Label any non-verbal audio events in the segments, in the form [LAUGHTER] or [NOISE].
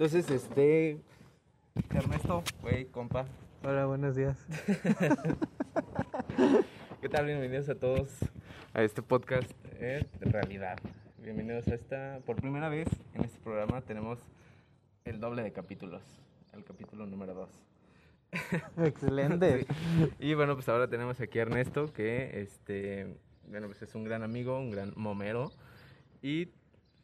Entonces, este. Ernesto, güey, compa. Hola, buenos días. ¿Qué tal? Bienvenidos a todos a este podcast eh, de realidad. Bienvenidos a esta. Por primera vez en este programa tenemos el doble de capítulos. El capítulo número 2. Excelente. [LAUGHS] Sí. Y bueno, pues ahora tenemos aquí a Ernesto, que este. Bueno, pues es un gran amigo, un gran momero. Y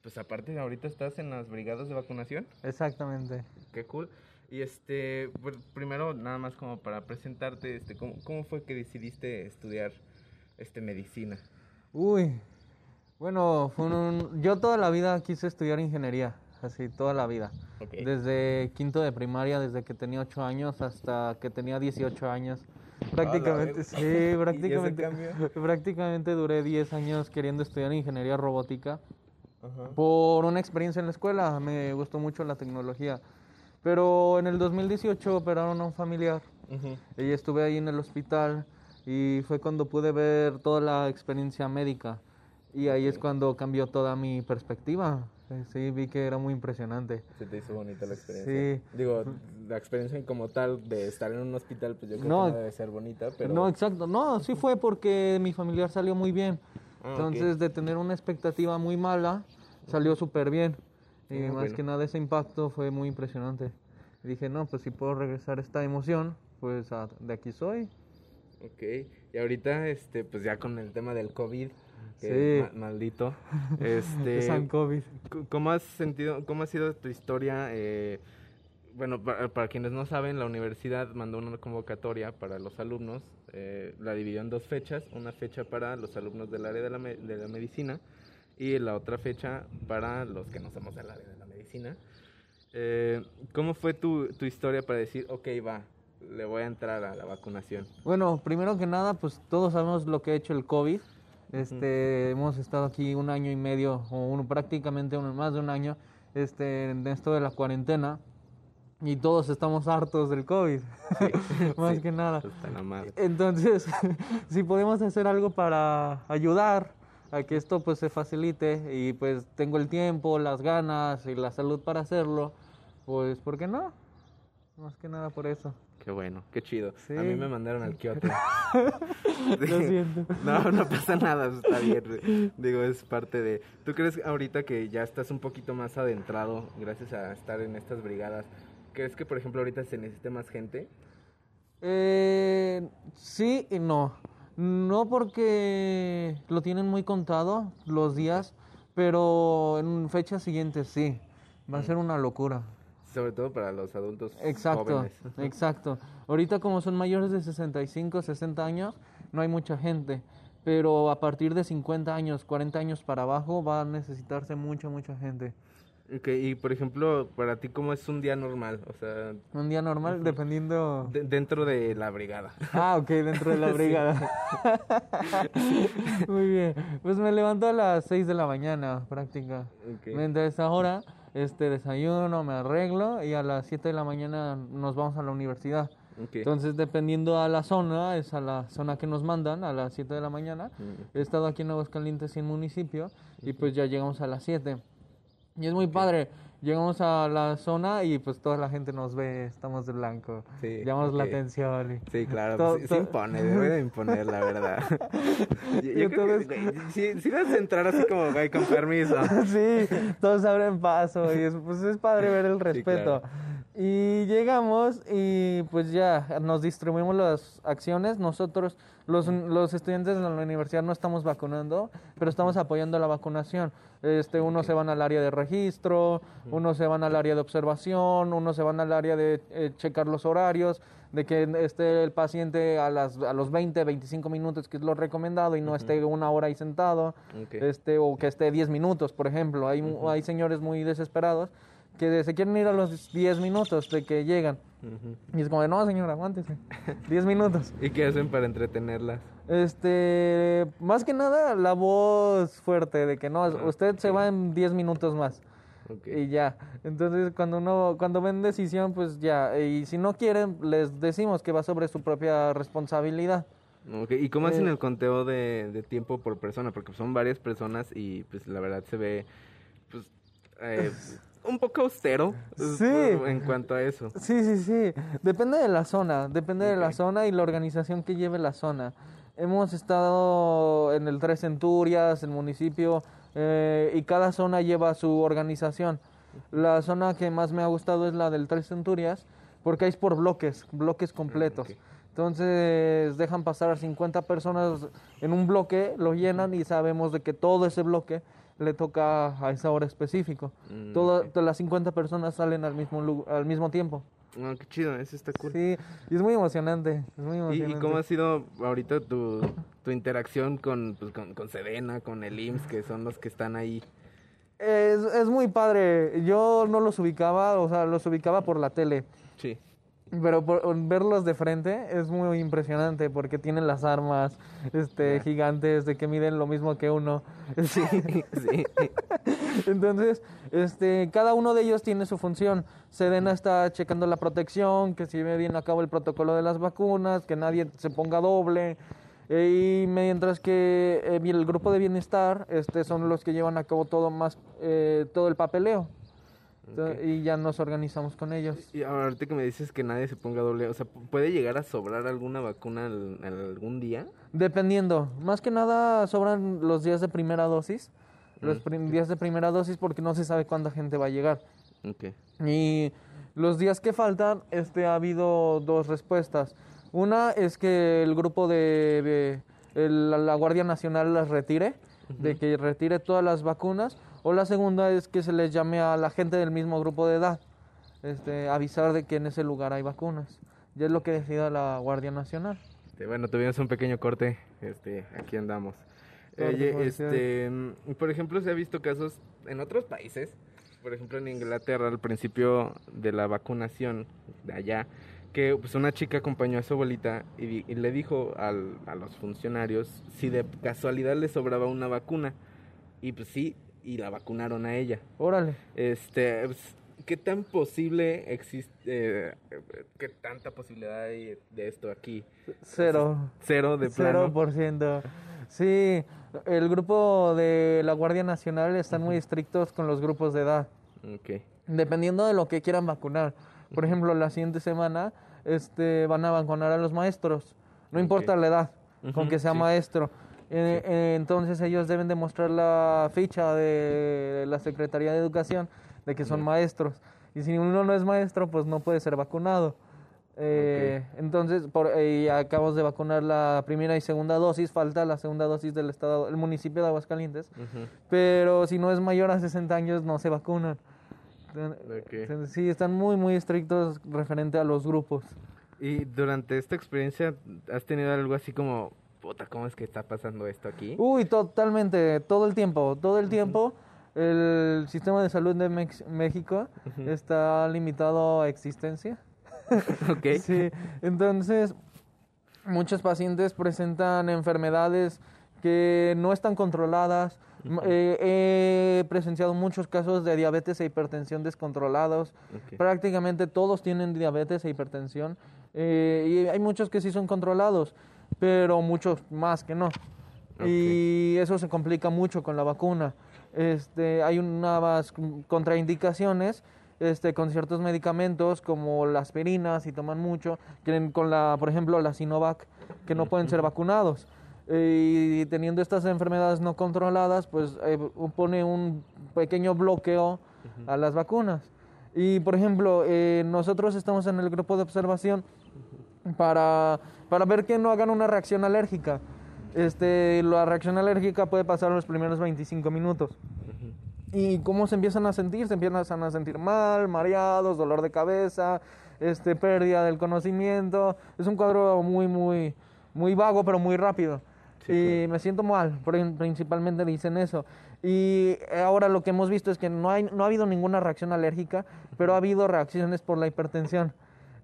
pues aparte, ahorita estás en las brigadas de vacunación. Exactamente. Qué cool. Y este, pues, primero nada más como para presentarte, este, ¿cómo, ¿cómo, fue que decidiste estudiar este medicina? Uy, bueno, fue un, yo toda la vida quise estudiar ingeniería, así toda la vida. Okay. Desde quinto de primaria, desde que tenía 8 años hasta que tenía 18 años. Prácticamente, sí, [LAUGHS] prácticamente, [LAUGHS] prácticamente duré 10 años queriendo estudiar ingeniería robótica. -huh. Por una experiencia en la escuela, me gustó mucho la tecnología. Pero en el 2018 operaron a un familiar uh -huh. y estuve ahí en el hospital y fue cuando pude ver toda la experiencia médica y ahí es cuando cambió toda mi perspectiva. Sí, vi que era muy impresionante. Se te hizo bonita la experiencia. Sí. Digo, la experiencia como tal de estar en un hospital, pues yo creo no, que no debe ser bonita, pero... No, exacto. No, sí fue porque mi familiar salió muy bien. Ah, Entonces, okay. de tener una expectativa muy mala, salió súper bien. Y Ah, más bueno. que nada ese impacto fue muy impresionante. Y dije, no, pues si puedo regresar esta emoción, pues a- de aquí soy. Ok, y ahorita, este, pues ya con el tema del COVID, que Sí. ma- maldito, [LAUGHS] este... San COVID. ¿Cómo has sentido, cómo ha sido tu historia? eh, bueno, para, para quienes no saben, la universidad mandó una convocatoria para los alumnos, eh, la dividió en dos fechas, una fecha para los alumnos del área de la, me- de la medicina y la otra fecha para los que no somos del área de la medicina. Eh, ¿Cómo fue tu, tu historia para decir, ok, va, le voy a entrar a la vacunación? Bueno, primero que nada, pues todos sabemos lo que ha hecho el COVID. Este, hemos estado aquí un año y medio, o uno, prácticamente uno, más de un año, este, en esto de la cuarentena. Y todos estamos hartos del COVID, [LAUGHS] más Sí, que nada. Entonces, [LAUGHS] si podemos hacer algo para ayudar a que esto pues se facilite y pues tengo el tiempo, las ganas y la salud para hacerlo, pues ¿por qué no? Más que nada por eso. Qué bueno, qué chido. Sí. A mí me mandaron al Kioto. [LAUGHS] Lo siento. No, no pasa nada, está bien. Digo, es parte de... ¿Tú crees ahorita que ya estás un poquito más adentrado gracias a estar en estas brigadas? ¿Crees que, por ejemplo, ahorita se necesite más gente? Eh, sí y no. No porque lo tienen muy contado los días, pero en fechas siguientes sí. Va a ser una locura. Sobre todo para los adultos Exacto, jóvenes. [LAUGHS] exacto. Ahorita como son mayores de 65, 60 años, no hay mucha gente. Pero a partir de 50 años, 40 años para abajo va a necesitarse mucha, mucha gente. Ok, y por ejemplo, para ti, ¿cómo es un día normal? O sea, Un día normal, dependiendo... de- dentro de la brigada. Ah, ok, dentro de la [LAUGHS] brigada. [LAUGHS] Muy bien. Pues me levanto a las 6 de la mañana, práctica. Ok. Mientras esa hora, este, desayuno, me arreglo y a las 7 de la mañana nos vamos a la universidad. Ok. Entonces, dependiendo a la zona, es a la zona que nos mandan a las 7 de la mañana. Mm. He estado aquí en Aguascalientes sin municipio y pues ya llegamos a las 7. Y es muy padre. Llegamos a la zona y pues toda la gente nos ve, estamos de blanco. Sí, Llamamos la ok. atención. y- Sí, claro, Todo- pues, todo- impone, debe de imponer, la verdad. [LAUGHS] yo, yo creo que, sí, sí debes de entrar así como, güey, con permiso. [LAUGHS] sí, todos abren paso y es, pues es padre ver el respeto. claro. Y llegamos y pues ya nos distribuimos las acciones. Nosotros, los, los estudiantes de la universidad, no estamos vacunando, pero estamos apoyando la vacunación. Este, unos se van al área de registro, unos se van al área de observación, unos se van al área de eh, checar los horarios, de que esté el paciente a, las, a los 20, 25 minutos, que es lo recomendado, y no esté una hora ahí sentado Ok. este o que esté 10 minutos, por ejemplo. Hay, hay señores muy desesperados que se quieren ir a los 10 minutos de que llegan. Ujú. Y es como de, no, señora, aguántese. [LAUGHS] 10 minutos. ¿Y qué hacen para entretenerlas? Este, más que nada, la voz fuerte de que no, Ah, usted se va en 10 minutos más. Ok. Y ya. Entonces, cuando uno, cuando ven decisión, pues ya. Y si no quieren, les decimos que va sobre su propia responsabilidad. Ok, ¿Y cómo hacen Eh, el conteo de, de tiempo por persona? Porque son varias personas y pues la verdad se ve, pues, eh, [LAUGHS] un poco austero sí. en cuanto a eso. Sí, sí, sí. Depende de la zona, depende de la zona y la organización que lleve la zona. Hemos estado en el Tres Centurias, el municipio, eh, y cada zona lleva su organización. La zona que más me ha gustado es la del Tres Centurias, porque es por bloques, bloques completos. Entonces dejan pasar a 50 personas en un bloque, lo llenan y sabemos de que todo ese bloque le toca a esa hora específico. Mm, Todas las 50 personas salen al mismo, al mismo tiempo. Ah, qué chido, eso está cool. Sí, y es muy emocionante. ¿Y, cómo ha sido ahorita tu, tu interacción con, pues, con, con Sedena, con el IMSS, que son los que están ahí? Es, es muy padre. Yo no los ubicaba, o sea, los ubicaba por la tele. Sí. Pero por, verlos de frente es muy impresionante porque tienen las armas este, gigantes de que miden lo mismo que uno. [LAUGHS] Sí, sí. Entonces, este, cada uno de ellos tiene su función. Sedena está checando la protección, que se lleve bien a cabo el protocolo de las vacunas, que nadie se ponga doble. Eh, y mientras que eh, el grupo de bienestar este, son los que llevan a cabo todo, más, eh, todo el papeleo. Y ya nos organizamos con ellos. Y ahorita que me dices que nadie se ponga doble, o sea, ¿puede llegar a sobrar alguna vacuna algún día? Dependiendo. Más que nada sobran los días de primera dosis. Los mm, días de primera dosis porque no se sabe cuánta gente va a llegar. Okay. Y los días que faltan, este, ha habido dos respuestas. Una es que el grupo de, la Guardia Nacional las retire, de que retire todas las vacunas o la segunda es que se les llame a la gente del mismo grupo de edad, este, avisar de que en ese lugar hay vacunas. Ya es lo que decida la Guardia Nacional. Este, bueno, tuvimos un pequeño corte, este, aquí andamos. este, mm, por ejemplo, se ha visto casos en otros países, por ejemplo en Inglaterra al principio de la vacunación de allá, que pues una chica acompañó a su abuelita y, y le dijo al, a los funcionarios si de casualidad le sobraba una vacuna. Y pues sí, y la vacunaron a ella. Órale. Este, pues, ¿qué tan posible existe, eh, qué tanta posibilidad hay de esto aquí? Cero. Cero de plano. Cero por ciento. Sí, el grupo de la Guardia Nacional están muy estrictos con los grupos de edad. Okay. Dependiendo de lo que quieran vacunar. Por ejemplo, la siguiente semana este, van a vacunar a los maestros. No importa la edad, con que sea maestro. Eh, eh, entonces ellos deben demostrar la ficha de la Secretaría de Educación de que son maestros. Y si uno no es maestro, pues no puede ser vacunado. Eh, entonces, por, acabamos de vacunar la primera y segunda dosis, falta la segunda dosis del estado, el municipio de Aguascalientes. Pero si no es mayor a 60 años, no se vacunan. Sí, están muy, muy estrictos referente a los grupos. ¿Y durante esta experiencia has tenido algo así como ¿cómo es que está pasando esto aquí? Uy, totalmente, todo el tiempo, todo el tiempo. El sistema de salud de México está limitado a existencia. [LAUGHS] ok. Sí, entonces muchos pacientes presentan enfermedades que no están controladas. Eh, he presenciado muchos casos de diabetes e hipertensión descontrolados. Prácticamente todos tienen diabetes e hipertensión. Eh, y hay muchos que sí son controlados pero muchos más que no. Y eso se complica mucho con la vacuna. Este, hay unas contraindicaciones este, con ciertos medicamentos como las aspirina, si toman mucho, tienen con la, por ejemplo, la Sinovac, que no pueden ser vacunados. y teniendo estas enfermedades no controladas, pues eh, pone un pequeño bloqueo a las vacunas. Y, por ejemplo, eh, nosotros estamos en el grupo de observación para, para ver que no hagan una reacción alérgica. Este, la reacción alérgica puede pasar en los primeros 25 minutos. ¿Y cómo se empiezan a sentir? Se empiezan a sentir mal, mareados, dolor de cabeza, este, pérdida del conocimiento. Es un cuadro muy, muy, muy vago, pero muy rápido. y me siento mal, principalmente dicen eso. Y ahora lo que hemos visto es que no, hay, no ha habido ninguna reacción alérgica, pero ha habido reacciones por la hipertensión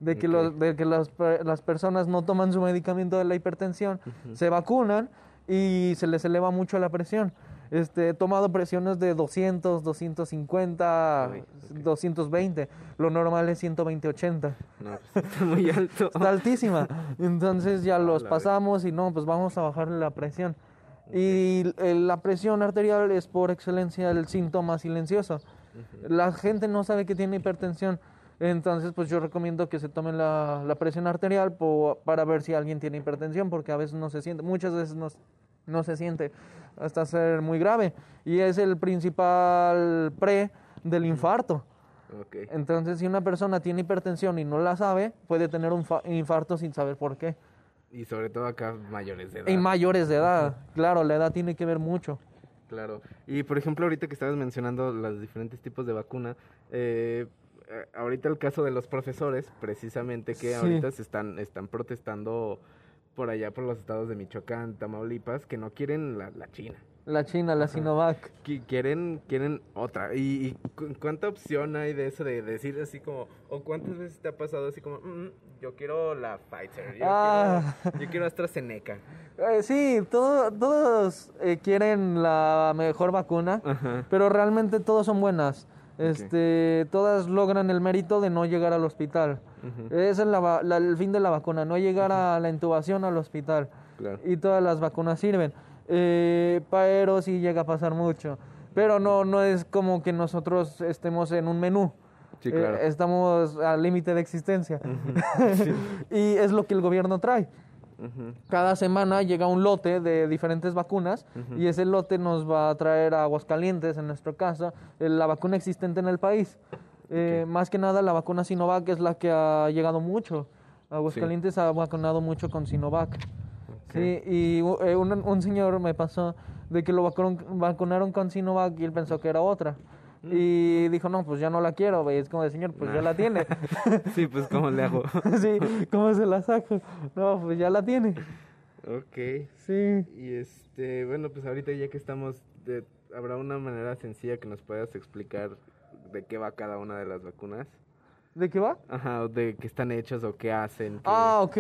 de que, los, de que las, las, personas no toman su medicamento de la hipertensión, se vacunan y se les eleva mucho la presión. Este, he tomado presiones de 200, 250, 220. Lo normal es 120, 80. No, pues, [LAUGHS] está muy alto. está altísima. Entonces ya [LAUGHS] los pasamos y no, pues vamos a bajarle la presión. Y la presión arterial es por excelencia el síntoma silencioso. La gente no sabe que tiene hipertensión. Entonces, pues yo recomiendo que se tomen la, la presión arterial para ver si alguien tiene hipertensión, porque a veces no se siente, muchas veces no, no se siente hasta ser muy grave. Y es el principal pre del infarto. Entonces, si una persona tiene hipertensión y no la sabe, puede tener un infarto sin saber por qué. Y sobre todo acá mayores de edad. Y mayores de edad, claro, la edad tiene que ver mucho. Claro. Y por ejemplo, ahorita que estabas mencionando los diferentes tipos de vacuna, eh, ahorita el caso de los profesores, precisamente que ahorita se están, están protestando por allá por los estados de Michoacán, Tamaulipas, que no quieren la, la China. La China, la Sinovac. Quieren, quieren otra. ¿Y, cuánta opción hay de eso de decir así como, o cuántas veces te ha pasado así como, mm, yo quiero la Pfizer, yo, ah. quiero, yo quiero AstraZeneca? Eh, sí, todos eh, quieren la mejor vacuna, pero realmente todas son buenas. Este, todas logran el mérito de no llegar al hospital. Ese es el fin de la vacuna, no llegar a la intubación al hospital. Y todas las vacunas sirven. Eh, pero sí llega a pasar mucho. Pero no, no es como que nosotros estemos en un menú. Eh, estamos al límite de existencia. [LAUGHS] [LAUGHS] y es lo que el gobierno trae. Cada semana llega un lote de diferentes vacunas y ese lote nos va a traer a Aguascalientes, en nuestro caso, eh, la vacuna existente en el país. Más que nada la vacuna Sinovac es la que ha llegado mucho. Aguascalientes ha vacunado mucho con Sinovac. Sí, y eh, un, un, señor me pasó de que lo vacunaron, con Sinovac y él pensó que era otra. Y dijo, no, pues ya no la quiero, Es como de, señor, pues ya la tiene. [LAUGHS] sí, pues ¿cómo le hago? [LAUGHS] sí, ¿cómo se la saco? No, pues ya la tiene. Ok. Sí. Y este, bueno, pues ahorita ya que estamos, de, ¿habrá una manera sencilla que nos puedas explicar de qué va cada una de las vacunas? ¿De qué va? Ajá, de qué están hechas o qué hacen. Ah, ok.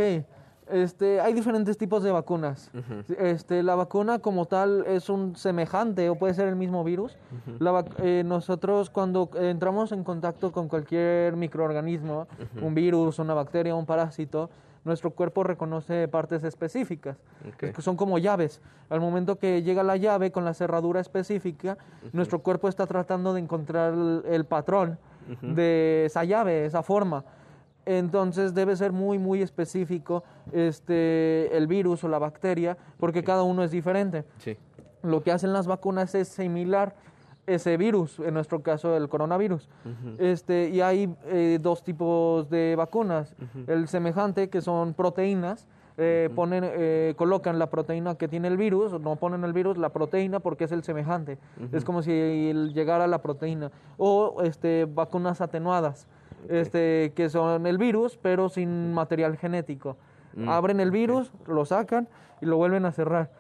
Este, hay diferentes tipos de vacunas. Este, la vacuna como tal es un semejante o puede ser el mismo virus. Eh, nosotros cuando entramos en contacto con cualquier microorganismo, un virus, una bacteria, un parásito, nuestro cuerpo reconoce partes específicas, que son como llaves. Al momento que llega la llave con la cerradura específica, nuestro cuerpo está tratando de encontrar el patrón de esa llave, esa forma. Entonces debe ser muy, muy específico este, el virus o la bacteria, porque cada uno es diferente. Sí. Lo que hacen las vacunas es similar ese virus, en nuestro caso el coronavirus. este, y hay eh, dos tipos de vacunas. El semejante, que son proteínas, eh, ponen, eh, colocan la proteína que tiene el virus, no ponen el virus, la proteína porque es el semejante. Es como si llegara la proteína. O este, vacunas atenuadas este, que son el virus, pero sin material genético. Mm, Abren el virus, lo sacan y lo vuelven a cerrar.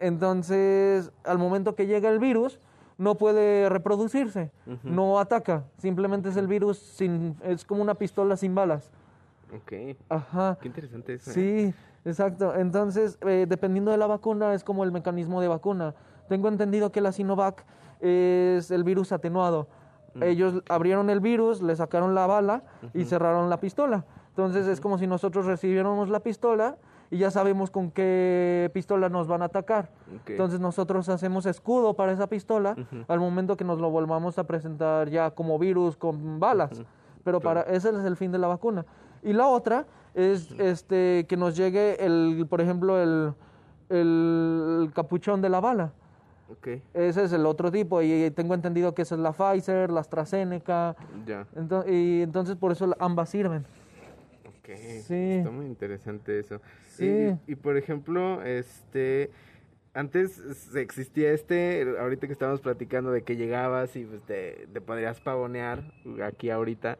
Entonces, al momento que llega el virus, no puede reproducirse, no ataca, simplemente es el virus, sin, es como una pistola sin balas. Ok. Ajá. Qué interesante eso. Sí, ¿eh? exacto. Entonces, eh, dependiendo de la vacuna, es como el mecanismo de vacuna. Tengo entendido que la Sinovac es el virus atenuado. Mm. Ellos abrieron el virus, le sacaron la bala y cerraron la pistola. Entonces es como si nosotros recibiéramos la pistola y ya sabemos con qué pistola nos van a atacar. Entonces nosotros hacemos escudo para esa pistola al momento que nos lo volvamos a presentar ya como virus con balas. Pero para ese es el fin de la vacuna. Y la otra es este que nos llegue el, por ejemplo, el, el capuchón de la bala. Ese es el otro tipo y tengo entendido que esa es la Pfizer, la AstraZeneca. Ya. y entonces por eso ambas sirven. Ok. Sí. Está muy interesante eso. Sí. Y, por ejemplo, este antes existía este, ahorita que estábamos platicando de que llegabas y pues, te, te podrías pavonear aquí ahorita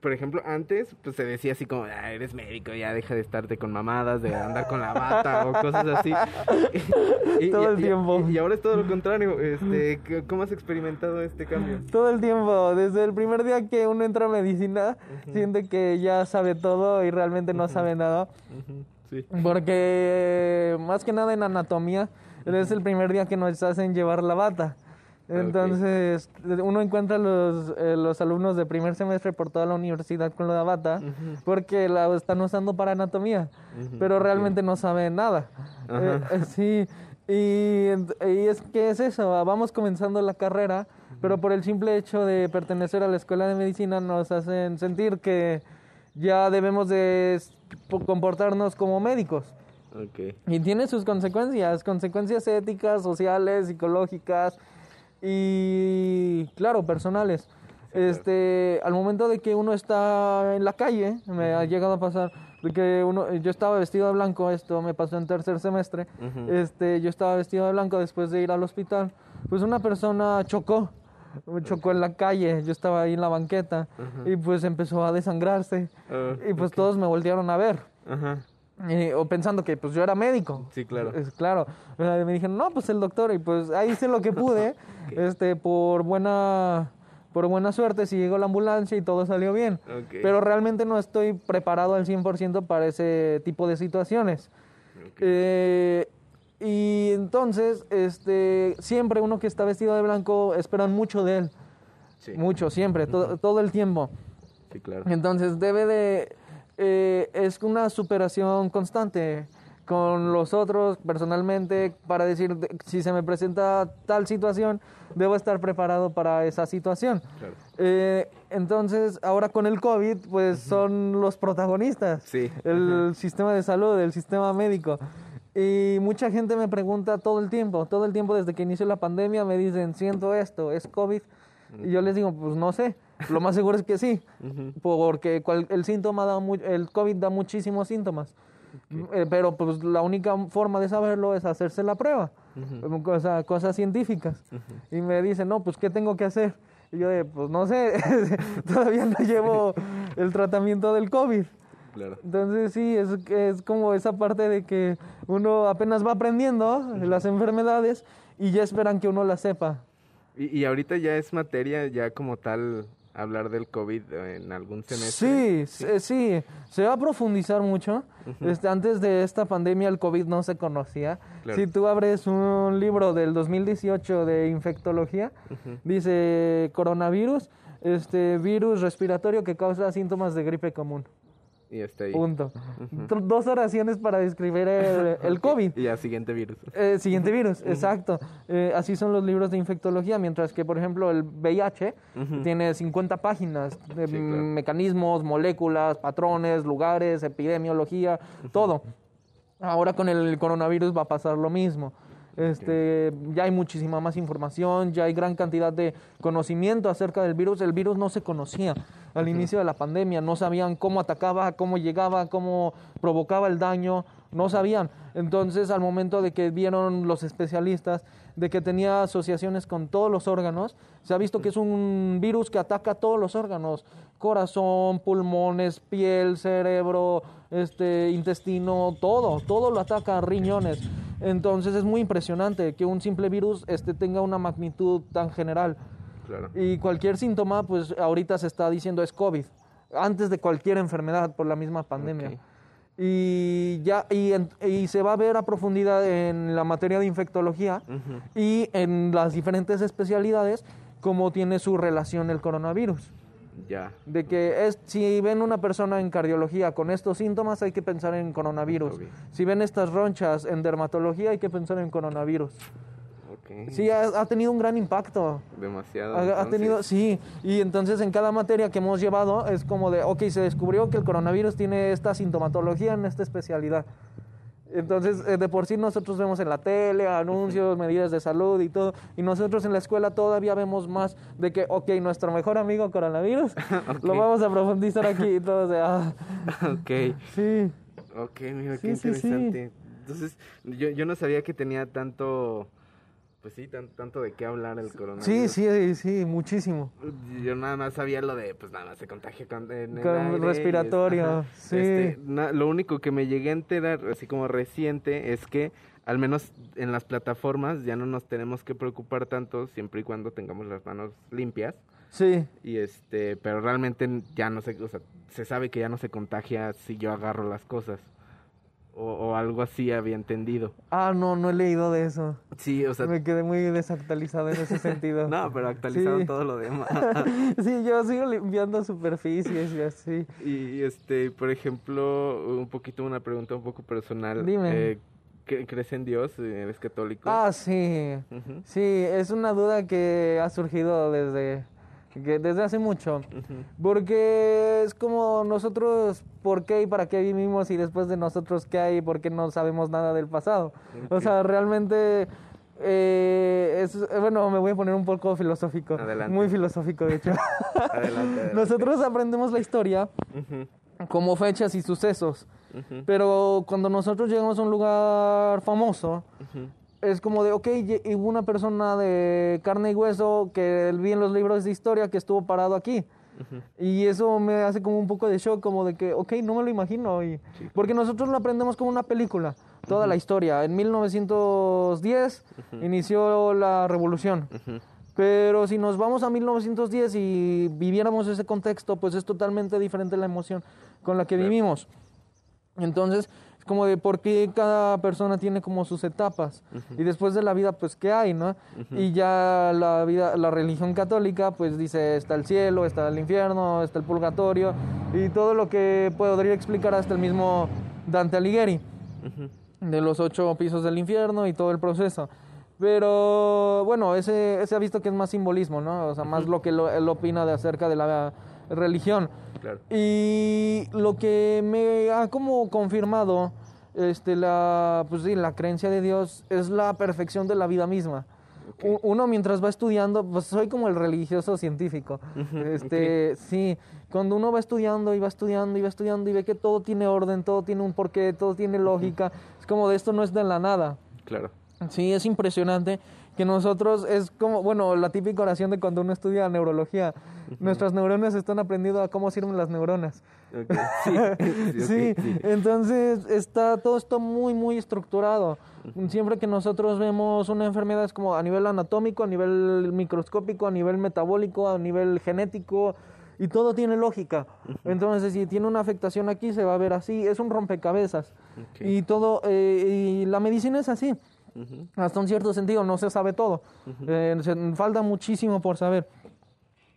por ejemplo, antes, pues se decía así como, ah, eres médico, ya deja de estarte con mamadas, de andar con la bata o cosas así. [LAUGHS] todo el tiempo. Y, ahora es todo lo contrario. Este, ¿Cómo has experimentado este cambio? Todo el tiempo. Desde el primer día que uno entra a medicina, siente que ya sabe todo y realmente no sabe nada. Sí. Porque más que nada en anatomía, es el primer día que nos hacen llevar la bata. Entonces, uno encuentra los, eh, los alumnos de primer semestre por toda la universidad con la bata, porque la están usando para anatomía, pero realmente no saben nada. Eh, eh, sí, y, y, es que es eso, vamos comenzando la carrera pero por el simple hecho de pertenecer a la escuela de medicina nos hacen sentir que ya debemos de comportarnos como médicos. Y tiene sus consecuencias, consecuencias éticas, sociales, psicológicas y, claro, personales. Este, al momento de que uno está en la calle, me ha llegado a pasar de que uno, yo estaba vestido de blanco, esto me pasó en tercer semestre, este, yo estaba vestido de blanco después de ir al hospital, pues una persona chocó, chocó en la calle, yo estaba ahí en la banqueta y pues empezó a desangrarse ah, y pues todos me voltearon a ver. O pensando que pues yo era médico. Sí, claro. Es, claro. Me dijeron, no, pues el doctor. Y pues ahí hice lo que pude, [LAUGHS] este, por buena por buena suerte si llegó la ambulancia y todo salió bien. Pero realmente no estoy preparado al 100% para ese tipo de situaciones. Eh, y entonces, este, siempre uno que está vestido de blanco esperan mucho de él. Mucho, siempre, todo el tiempo. Sí, claro. Entonces debe de... Eh, es una superación constante con los otros personalmente para decir si se me presenta tal situación, debo estar preparado para esa situación. Eh, entonces, ahora con el COVID, pues son los protagonistas. Sí. El sistema de salud, el sistema médico. Y mucha gente me pregunta todo el tiempo, todo el tiempo desde que inició la pandemia, me dicen, siento esto, ¿es COVID? Y yo les digo, pues no sé. Lo más seguro es que sí, porque el síntoma da el COVID da muchísimos síntomas. Eh, pero pues la única forma de saberlo es hacerse la prueba, cosas científicas. Y me dicen, no, pues ¿qué tengo que hacer? Y yo, pues no sé, [LAUGHS] todavía no llevo [LAUGHS] el tratamiento del COVID. Entonces sí, es, es como esa parte de que uno apenas va aprendiendo las enfermedades y ya esperan que uno las sepa. Y, y ahorita ya es materia ya como tal hablar del COVID en algún semestre. Sí, sí, se va a profundizar mucho. este, antes de esta pandemia el COVID no se conocía. Si tú abres un libro del 2018 de infectología, dice coronavirus, este virus respiratorio que causa síntomas de gripe común. Y está ahí. Punto. Dos oraciones para describir el, [LAUGHS] COVID. Y al siguiente virus. Eh, siguiente virus, exacto. Eh, así son los libros de infectología, mientras que, por ejemplo, el VIH tiene 50 páginas de mecanismos, moléculas, patrones, lugares, epidemiología, todo. Ahora con el coronavirus va a pasar lo mismo. Este, ya hay muchísima más información, ya hay gran cantidad de conocimiento acerca del virus. El virus no se conocía al inicio de la pandemia, no sabían cómo atacaba, cómo llegaba, cómo provocaba el daño, no sabían. Entonces, al momento de que vieron los especialistas de que tenía asociaciones con todos los órganos, se ha visto que es un virus que ataca todos los órganos, corazón, pulmones, piel, cerebro, este, intestino, todo, todo lo ataca, riñones. Entonces es muy impresionante que un simple virus este, tenga una magnitud tan general. Y cualquier síntoma, pues ahorita se está diciendo es COVID, antes de cualquier enfermedad por la misma pandemia. Y ya y, y, se va a ver a profundidad en la materia de infectología y en las diferentes especialidades cómo tiene su relación el coronavirus. Ya. De que es, si ven una persona en cardiología con estos síntomas, hay que pensar en coronavirus. Si ven estas ronchas en dermatología, hay que pensar en coronavirus. Sí, ha, tenido un gran impacto. Demasiado. Ha, tenido, sí. Y entonces en cada materia que hemos llevado es como de, ok, se descubrió que el coronavirus tiene esta sintomatología en esta especialidad. Entonces, eh, de por sí nosotros vemos en la tele anuncios, medidas de salud y todo, y nosotros en la escuela todavía vemos más de que, ok, nuestro mejor amigo coronavirus, [LAUGHS] lo vamos a profundizar aquí y todo, o sea, Ok. Sí. Ok, mira, qué interesante. Entonces, yo, yo no sabía que tenía tanto pues sí, tanto de qué hablar el coronavirus. Sí, sí, sí, muchísimo. Yo nada más sabía lo de, pues nada más se contagia con, con respiratorio, sí. Este, lo único que me llegué a enterar, así como reciente, es que al menos en las plataformas ya no nos tenemos que preocupar tanto siempre y cuando tengamos las manos limpias. Sí. Y este, pero realmente ya no se, o sea, se sabe que ya no se contagia si yo agarro las cosas. O, algo así había entendido. Ah, no, no he leído de eso. Sí, o sea... Me quedé muy desactualizado en ese [LAUGHS] sentido. no, pero actualizado todo lo demás. [LAUGHS] sí, yo sigo limpiando superficies y así. Y, este, por ejemplo, un poquito una pregunta un poco personal. Dime. Eh, ¿Crees en Dios? ¿Eres católico? Ah, sí. Sí, es una duda que ha surgido desde, desde hace mucho. Porque es como nosotros, ¿por qué y para qué vivimos? Y después de nosotros, ¿qué hay? ¿Por qué no sabemos nada del pasado? O sea, realmente... Eh, es, bueno, me voy a poner un poco filosófico. Adelante. Muy filosófico, de hecho. [LAUGHS] adelante, Nosotros aprendemos la historia como fechas y sucesos. Pero cuando nosotros llegamos a un lugar famoso, es como de, ok, hubo una persona de carne y hueso que vi en los libros de historia que estuvo parado aquí. Y eso me hace como un poco de shock, como de que, ok, no me lo imagino. Y, Porque nosotros lo aprendemos como una película, toda la historia. En 1910 inició la revolución. Pero si nos vamos a 1910 y viviéramos ese contexto, pues es totalmente diferente la emoción con la que vivimos. Entonces, es como de por qué cada persona tiene como sus etapas. Y después de la vida, pues, ¿qué hay, no? Y ya la vida, la religión católica, pues dice, está el cielo, está el infierno, está el purgatorio, y todo lo que podría explicar hasta el mismo Dante Alighieri, de los ocho pisos del infierno y todo el proceso. Pero bueno, ese, ese ha visto que es más simbolismo, ¿no? O sea, más lo que él opina de acerca de la religión. Y lo que me ha como confirmado este, la, pues sí, la creencia de Dios es la perfección de la vida misma. Uno mientras va estudiando, pues soy como el religioso científico. Este, sí, cuando uno va estudiando y va estudiando y va estudiando y ve que todo tiene orden, todo tiene un porqué, todo tiene lógica, es como de esto no es de la nada. Claro. Sí, es impresionante que nosotros es como, bueno, la típica oración de cuando uno estudia neurología. Nuestras neuronas están aprendiendo a cómo sirven las neuronas. [LAUGHS] Sí, entonces está todo esto muy, muy estructurado. Siempre que nosotros vemos una enfermedad es como a nivel anatómico, a nivel microscópico, a nivel metabólico, a nivel genético, y todo tiene lógica. Entonces, si tiene una afectación aquí, se va a ver así. Es un rompecabezas. Y todo, eh, y la medicina es así. Hasta un cierto sentido no se sabe todo. Eh, falta muchísimo por saber.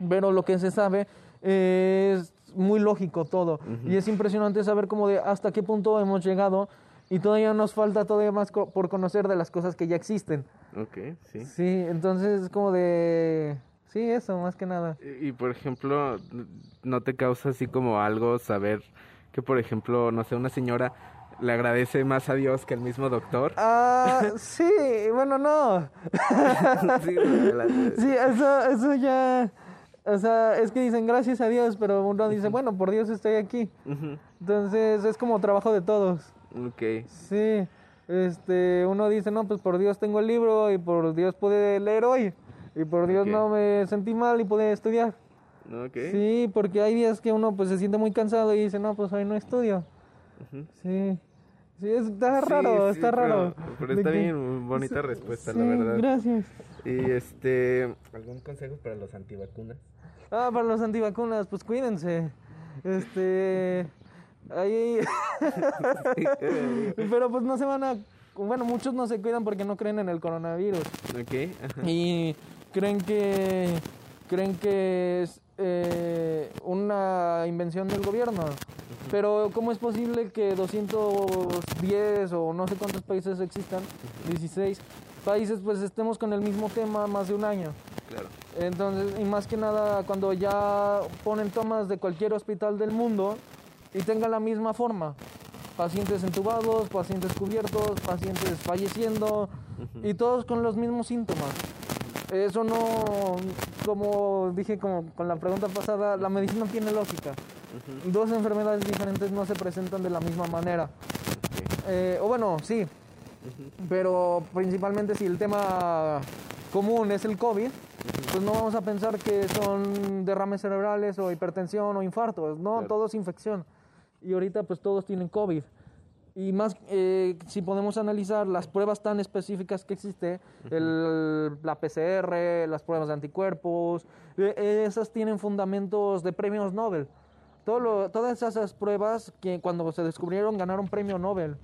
Pero lo que se sabe es muy lógico todo. Y es impresionante saber cómo de hasta qué punto hemos llegado y todavía nos falta todavía más por conocer de las cosas que ya existen. Ok, sí. Sí, entonces es como de... Sí, eso, más que nada. y por ejemplo, ¿no te causa así como algo saber que, por ejemplo, no sé, una señora le agradece más a Dios que al mismo doctor. Ah, sí, bueno, no. [LAUGHS] [LAUGHS] sí, eso, eso ya... O sea, es que dicen gracias a Dios, pero uno dice, bueno, por Dios estoy aquí. Entonces es como trabajo de todos. Ok. Sí, este, uno dice, no, pues por Dios tengo el libro y por Dios pude leer hoy. Y por Dios no me sentí mal y pude estudiar. Okay. Sí, porque hay días que uno pues se siente muy cansado y dice, no, pues hoy no estudio. Sí. Sí, está raro, está raro. Pero está bien, bonita respuesta, la verdad. Gracias. Y este, ¿algún consejo para los antivacunas? Ah, para los antivacunas, pues cuídense. Este, ahí. [LAUGHS] Pero pues no se van a. Bueno, muchos no se cuidan porque no creen en el coronavirus. Ok. Y creen que. Creen que es eh, una invención del gobierno. Pero ¿cómo es posible que 210 o no sé cuántos países existan, 16 países, pues estemos con el mismo tema más de un año? Claro. Entonces, y más que nada, cuando ya ponen tomas de cualquier hospital del mundo y tenga la misma forma, pacientes entubados, pacientes cubiertos, pacientes falleciendo y todos con los mismos síntomas. Eso no, como dije como con la pregunta pasada, la medicina tiene lógica. Dos enfermedades diferentes no se presentan de la misma manera. Eh, o bueno, sí, pero principalmente si el tema común es el COVID, pues no vamos a pensar que son derrames cerebrales o hipertensión o infartos, no, todo es infección. Y ahorita pues todos tienen COVID. Y más, eh, si podemos analizar las pruebas tan específicas que existe, el, la PCR, las pruebas de anticuerpos, eh, esas tienen fundamentos de premios Nobel. Todo todas esas pruebas que cuando se descubrieron ganaron premio Nobel.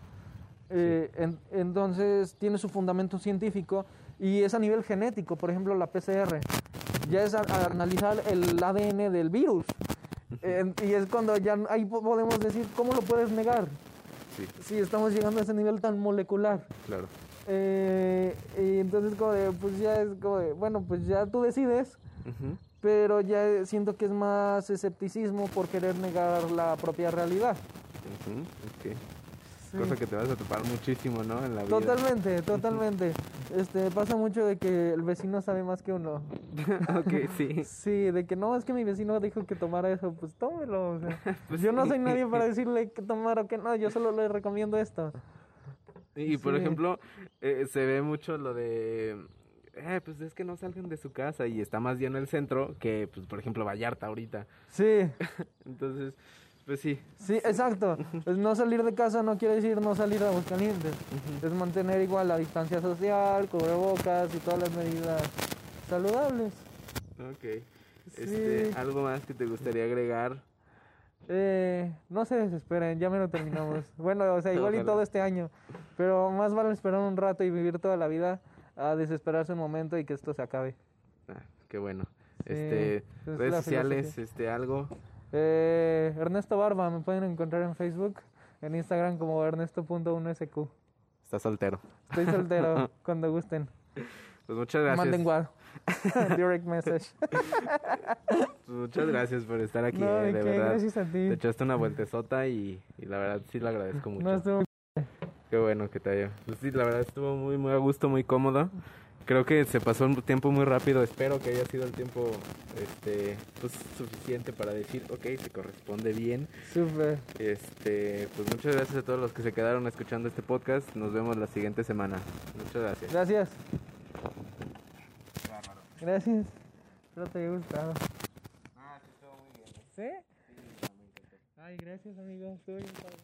Eh, entonces tiene su fundamento científico y es a nivel genético, por ejemplo la PCR. Ya es analizar el ADN del virus. y es cuando ya ahí podemos decir, ¿cómo lo puedes negar? sí. Sí, estamos llegando a ese nivel tan molecular. Claro. Eh, y entonces como de, pues ya es como de, bueno, pues ya tú decides, pero ya siento que es más escepticismo por querer negar la propia realidad. Cosa que te vas a topar muchísimo, ¿no? En la vida. Totalmente, totalmente. Este, pasa mucho de que el vecino sabe más que uno. [LAUGHS] ok, sí. Sí, de que no, es que mi vecino dijo que tomara eso, pues tómelo. [LAUGHS] pues yo no soy nadie para [LAUGHS] decirle que tomar o que no, yo solo le recomiendo esto. Y por ejemplo, eh, se ve mucho lo de eh, pues es que no salgan de su casa y está más lleno el centro que, pues, por ejemplo, Vallarta ahorita. Sí. [LAUGHS] Entonces, pues sí. Sí, exacto. [LAUGHS] Pues no salir de casa no quiere decir no salir a Aguascalientes. Es mantener igual la distancia social, cubrebocas y todas las medidas saludables. Ok. Este, ¿Algo más que te gustaría agregar? Eh, no se desesperen, ya me lo terminamos. [LAUGHS] bueno, o sea, igual y todo este año. Pero más vale esperar un rato y vivir toda la vida a desesperarse un momento y que esto se acabe. Ah, qué bueno. este, redes sociales, este, algo. Eh, Ernesto Barba, me pueden encontrar en Facebook, en Instagram como ernesto.1sq. Está soltero. Estoy soltero, [LAUGHS] cuando gusten. Pues muchas gracias. Manden igual. [LAUGHS] Direct message. Pues muchas gracias por estar aquí, eh, de verdad. Gracias a ti. Te echaste una vueltezota y, y la verdad sí lo agradezco mucho. No Qué bueno que te haya. Pues sí, la verdad estuvo muy, muy a gusto, muy cómodo. Creo que se pasó un tiempo muy rápido. Espero que haya sido el tiempo este, pues, suficiente para decir, ok, se corresponde bien. Súper. Este, pues muchas gracias a todos los que se quedaron escuchando este podcast. Nos vemos la siguiente semana. Muchas gracias. Gracias. Gracias. Espero te haya gustado. Ah, sí, estuvo muy bien. ¿Sí? Sí, encantó. Ay, gracias, amigo. Estuvo bien padre.